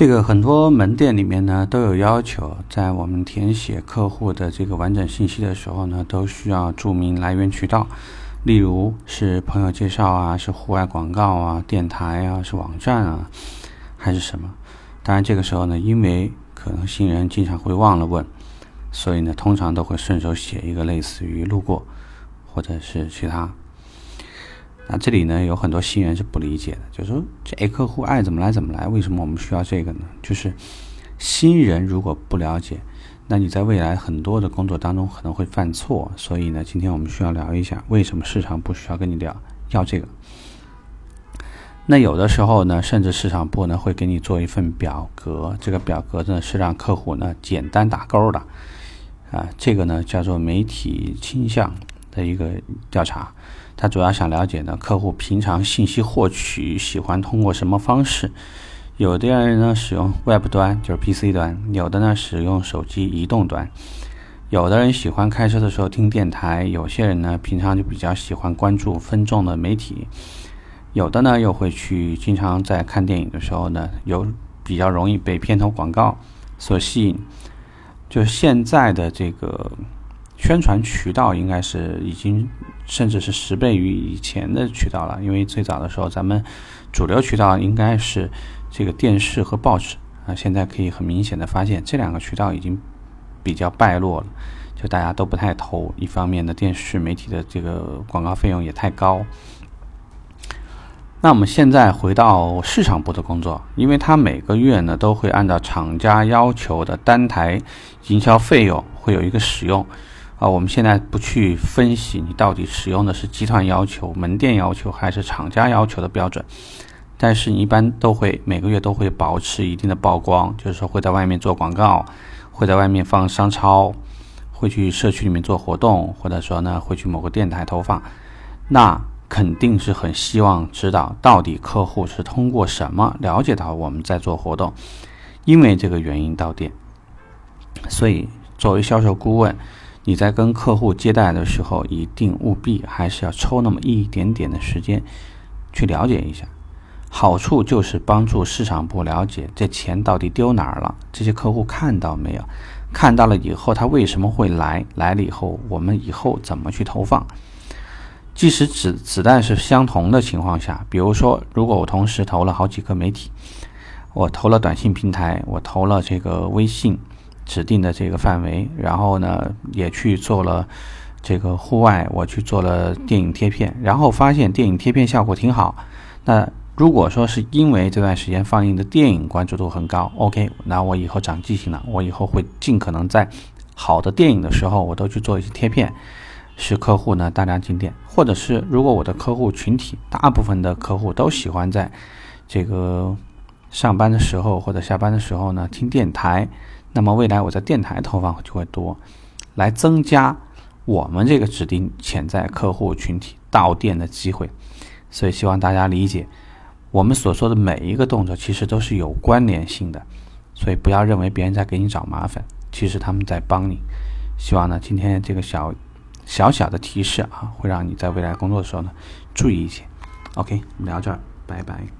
这个很多门店里面呢都有要求，在我们填写客户的这个完整信息的时候呢，都需要注明来源渠道，例如是朋友介绍啊，是户外广告啊，电台啊，是网站啊，还是什么？当然这个时候呢，因为可能新人经常会忘了问，所以呢，通常都会顺手写一个类似于路过或者是其他。那这里呢，有很多新人是不理解的，就是说这客户爱怎么来怎么来，为什么我们需要这个呢？就是新人如果不了解，那你在未来很多的工作当中可能会犯错。所以呢，今天我们需要聊一下，为什么市场部需要跟你聊要这个。那有的时候呢，甚至市场部呢会给你做一份表格，这个表格呢是让客户呢简单打勾的，啊，这个呢叫做媒体倾向的一个调查。他主要想了解呢，客户平常信息获取喜欢通过什么方式？有的人呢使用 Web 端，就是 PC 端；有的呢使用手机移动端；有的人喜欢开车的时候听电台；有些人呢平常就比较喜欢关注分众的媒体；有的呢又会去经常在看电影的时候呢，有比较容易被片头广告所吸引。就现在的这个。宣传渠道应该是已经甚至是十倍于以前的渠道了，因为最早的时候咱们主流渠道应该是这个电视和报纸啊，现在可以很明显的发现这两个渠道已经比较败落了，就大家都不太投。一方面呢，电视媒体的这个广告费用也太高。那我们现在回到市场部的工作，因为它每个月呢都会按照厂家要求的单台营销费用会有一个使用。啊，我们现在不去分析你到底使用的是集团要求、门店要求还是厂家要求的标准，但是你一般都会每个月都会保持一定的曝光，就是说会在外面做广告，会在外面放商超，会去社区里面做活动，或者说呢会去某个电台投放，那肯定是很希望知道到底客户是通过什么了解到我们在做活动，因为这个原因到店，所以作为销售顾问。你在跟客户接待的时候，一定务必还是要抽那么一点点的时间去了解一下。好处就是帮助市场部了解这钱到底丢哪儿了，这些客户看到没有？看到了以后，他为什么会来？来了以后，我们以后怎么去投放？即使子子弹是相同的情况下，比如说，如果我同时投了好几个媒体，我投了短信平台，我投了这个微信。指定的这个范围，然后呢，也去做了这个户外，我去做了电影贴片，然后发现电影贴片效果挺好。那如果说是因为这段时间放映的电影关注度很高，OK，那我以后长记性了，我以后会尽可能在好的电影的时候，我都去做一些贴片，使客户呢大量进店。或者是如果我的客户群体大部分的客户都喜欢在这个上班的时候或者下班的时候呢听电台。那么未来我在电台投放就会多，来增加我们这个指定潜在客户群体到店的机会。所以希望大家理解，我们所说的每一个动作其实都是有关联性的。所以不要认为别人在给你找麻烦，其实他们在帮你。希望呢今天这个小小小的提示啊，会让你在未来工作的时候呢注意一些。OK，我们聊这儿，拜拜。